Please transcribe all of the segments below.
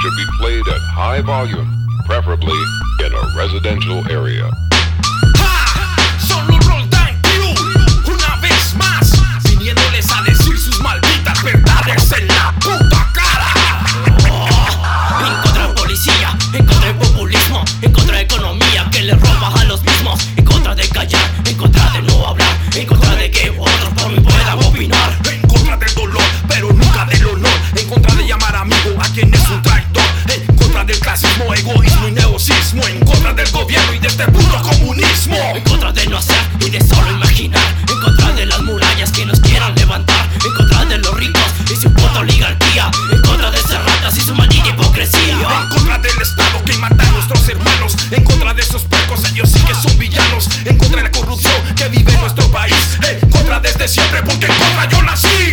should be played at high volume, preferably in a residential area. En contra del gobierno y de este puto comunismo. En contra de no hacer y de solo imaginar, en contra de las murallas que nos quieran levantar, en contra de los ricos y su puta oligarquía, en contra de esas ratas y su maldita hipocresía. En contra del Estado que mata a nuestros hermanos. En contra de esos puercos, ellos sí que son villanos. En contra de la corrupción que vive en nuestro país. En contra desde siempre, porque en contra yo nací.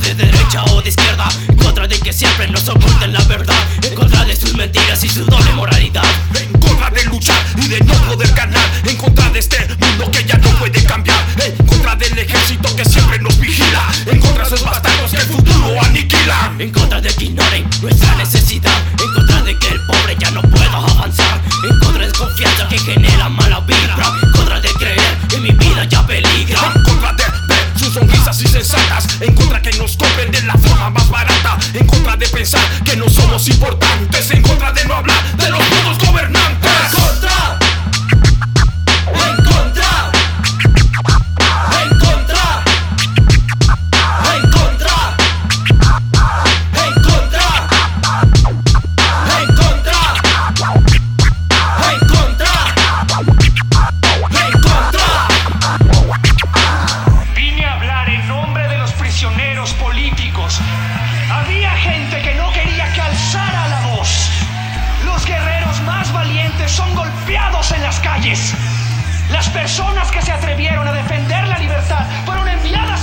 De derecha o de izquierda. En contra de que siempre nos oculten la verdad. En contra de sus mentiras y su doble moralidad de la forma más barata En contra de pensar que no somos importantes En contra de son golpeados en las calles. Las personas que se atrevieron a defender la libertad fueron enviadas